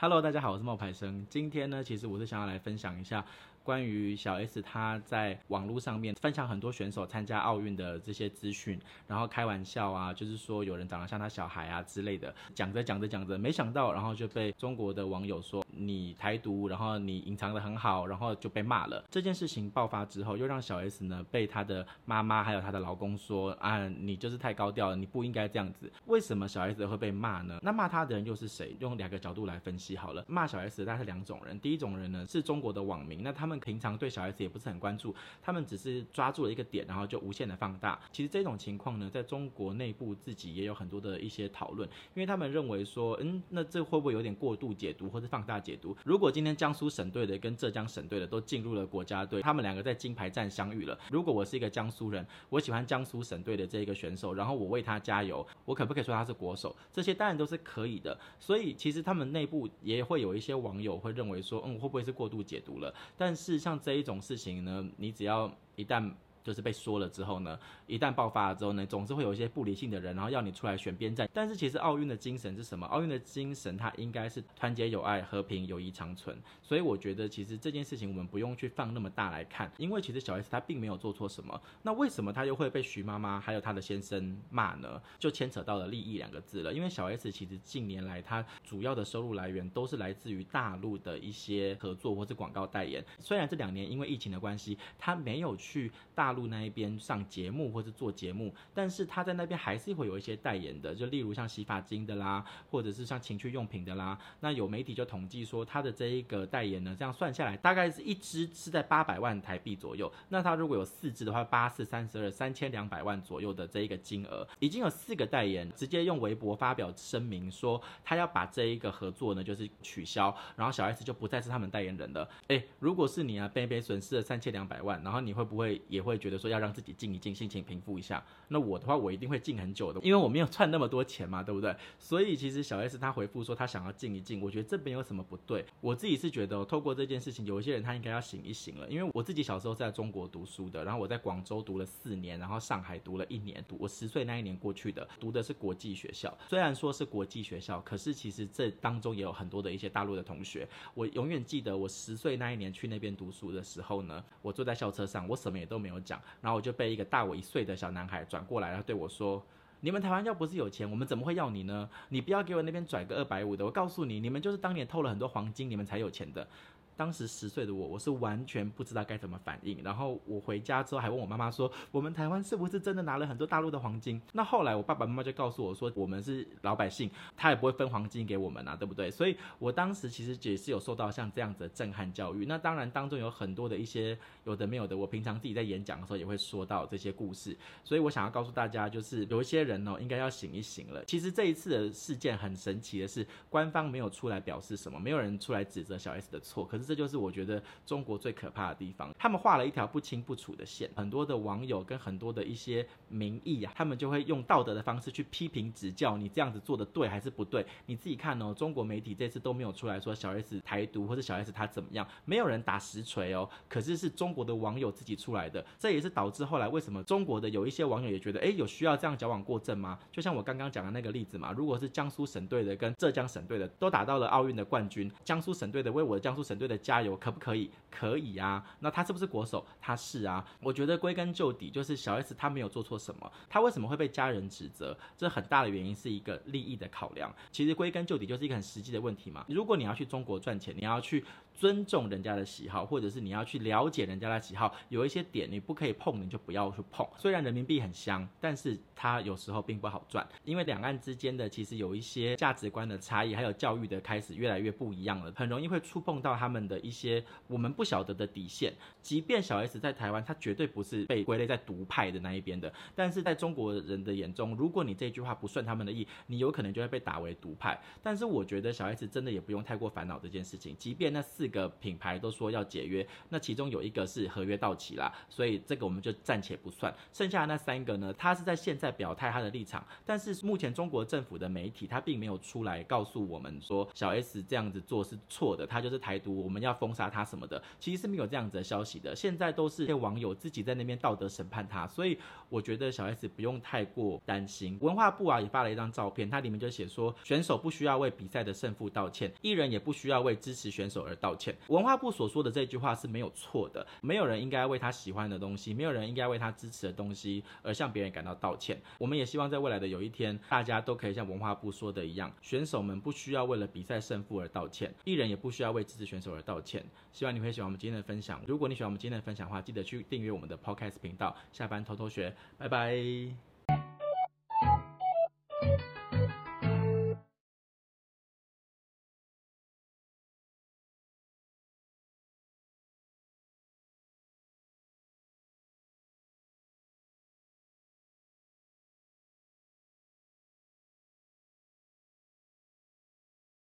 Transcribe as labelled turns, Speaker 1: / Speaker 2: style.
Speaker 1: Hello，大家好，我是冒牌生。今天呢，其实我是想要来分享一下。关于小 S，她在网络上面分享很多选手参加奥运的这些资讯，然后开玩笑啊，就是说有人长得像他小孩啊之类的，讲着讲着讲着，没想到，然后就被中国的网友说你台独，然后你隐藏的很好，然后就被骂了。这件事情爆发之后，又让小 S 呢被她的妈妈还有她的老公说啊，你就是太高调了，你不应该这样子。为什么小 S 会被骂呢？那骂她的人又是谁？用两个角度来分析好了。骂小 S 的大概是两种人，第一种人呢是中国的网民，那他们。平常对小 S 也不是很关注，他们只是抓住了一个点，然后就无限的放大。其实这种情况呢，在中国内部自己也有很多的一些讨论，因为他们认为说，嗯，那这会不会有点过度解读或者放大解读？如果今天江苏省队的跟浙江省队的都进入了国家队，他们两个在金牌战相遇了。如果我是一个江苏人，我喜欢江苏省队的这个选手，然后我为他加油，我可不可以说他是国手？这些当然都是可以的。所以其实他们内部也会有一些网友会认为说，嗯，会不会是过度解读了？但。是像这一种事情呢，你只要一旦。就是被说了之后呢，一旦爆发了之后呢，总是会有一些不理性的人，然后要你出来选边站。但是其实奥运的精神是什么？奥运的精神它应该是团结友爱、和平友谊长存。所以我觉得其实这件事情我们不用去放那么大来看，因为其实小 S 她并没有做错什么。那为什么她又会被徐妈妈还有她的先生骂呢？就牵扯到了利益两个字了。因为小 S 其实近年来她主要的收入来源都是来自于大陆的一些合作或是广告代言。虽然这两年因为疫情的关系，她没有去大陆。那一边上节目或者做节目，但是他在那边还是会有一些代言的，就例如像洗发精的啦，或者是像情趣用品的啦。那有媒体就统计说，他的这一个代言呢，这样算下来，大概是一支是在八百万台币左右。那他如果有四支的话，八四三十二，三千两百万左右的这一个金额，已经有四个代言直接用微博发表声明说，他要把这一个合作呢就是取消，然后小 S 就不再是他们代言人了。诶，如果是你啊，贝贝损失了三千两百万，然后你会不会也会觉觉得说要让自己静一静，心情平复一下。那我的话，我一定会静很久的，因为我没有赚那么多钱嘛，对不对？所以其实小 S 他回复说他想要静一静，我觉得这边有什么不对？我自己是觉得，透过这件事情，有一些人他应该要醒一醒了。因为我自己小时候在中国读书的，然后我在广州读了四年，然后上海读了一年，读我十岁那一年过去的，读的是国际学校。虽然说是国际学校，可是其实这当中也有很多的一些大陆的同学。我永远记得我十岁那一年去那边读书的时候呢，我坐在校车上，我什么也都没有然后我就被一个大我一岁的小男孩转过来，然后对我说：“你们台湾要不是有钱，我们怎么会要你呢？你不要给我那边拽个二百五的，我告诉你，你们就是当年偷了很多黄金，你们才有钱的。”当时十岁的我，我是完全不知道该怎么反应。然后我回家之后还问我妈妈说：“我们台湾是不是真的拿了很多大陆的黄金？”那后来我爸爸妈妈就告诉我说：“我们是老百姓，他也不会分黄金给我们啊，对不对？”所以，我当时其实也是有受到像这样子的震撼教育。那当然当中有很多的一些有的没有的，我平常自己在演讲的时候也会说到这些故事。所以我想要告诉大家，就是有一些人哦，应该要醒一醒了。其实这一次的事件很神奇的是，官方没有出来表示什么，没有人出来指责小 S 的错。可是这就是我觉得。中国最可怕的地方，他们画了一条不清不楚的线，很多的网友跟很多的一些民意啊，他们就会用道德的方式去批评指教你这样子做的对还是不对。你自己看哦，中国媒体这次都没有出来说小 S 台独或者小 S 他怎么样，没有人打实锤哦。可是是中国的网友自己出来的，这也是导致后来为什么中国的有一些网友也觉得，哎，有需要这样矫枉过正吗？就像我刚刚讲的那个例子嘛，如果是江苏省队的跟浙江省队的都打到了奥运的冠军，江苏省队的为我的江苏省队的加油，可不可以？可以啊，那他是不是国手？他是啊。我觉得归根究底就是小 S 他没有做错什么，他为什么会被家人指责？这很大的原因是一个利益的考量。其实归根究底就是一个很实际的问题嘛。如果你要去中国赚钱，你要去尊重人家的喜好，或者是你要去了解人家的喜好，有一些点你不可以碰，你就不要去碰。虽然人民币很香，但是它有时候并不好赚，因为两岸之间的其实有一些价值观的差异，还有教育的开始越来越不一样了，很容易会触碰到他们的一些我们不晓得的底线。即便小 S 在台湾，他绝对不是被归类在独派的那一边的，但是在中国人的眼中，如果你这句话不顺他们的意，你有可能就会被打为独派。但是我觉得小 S 真的也不用太过烦恼这件事情，即便那四。个品牌都说要解约，那其中有一个是合约到期啦，所以这个我们就暂且不算。剩下那三个呢，他是在现在表态他的立场，但是目前中国政府的媒体他并没有出来告诉我们说小 S 这样子做是错的，他就是台独，我们要封杀他什么的，其实是没有这样子的消息的。现在都是些网友自己在那边道德审判他，所以我觉得小 S 不用太过担心。文化部啊也发了一张照片，它里面就写说，选手不需要为比赛的胜负道歉，艺人也不需要为支持选手而道歉。文化部所说的这句话是没有错的，没有人应该为他喜欢的东西，没有人应该为他支持的东西而向别人感到道歉。我们也希望在未来的有一天，大家都可以像文化部说的一样，选手们不需要为了比赛胜负而道歉，艺人也不需要为支持选手而道歉。希望你会喜欢我们今天的分享。如果你喜欢我们今天的分享的话，记得去订阅我们的 Podcast 频道。下班偷偷学，拜拜。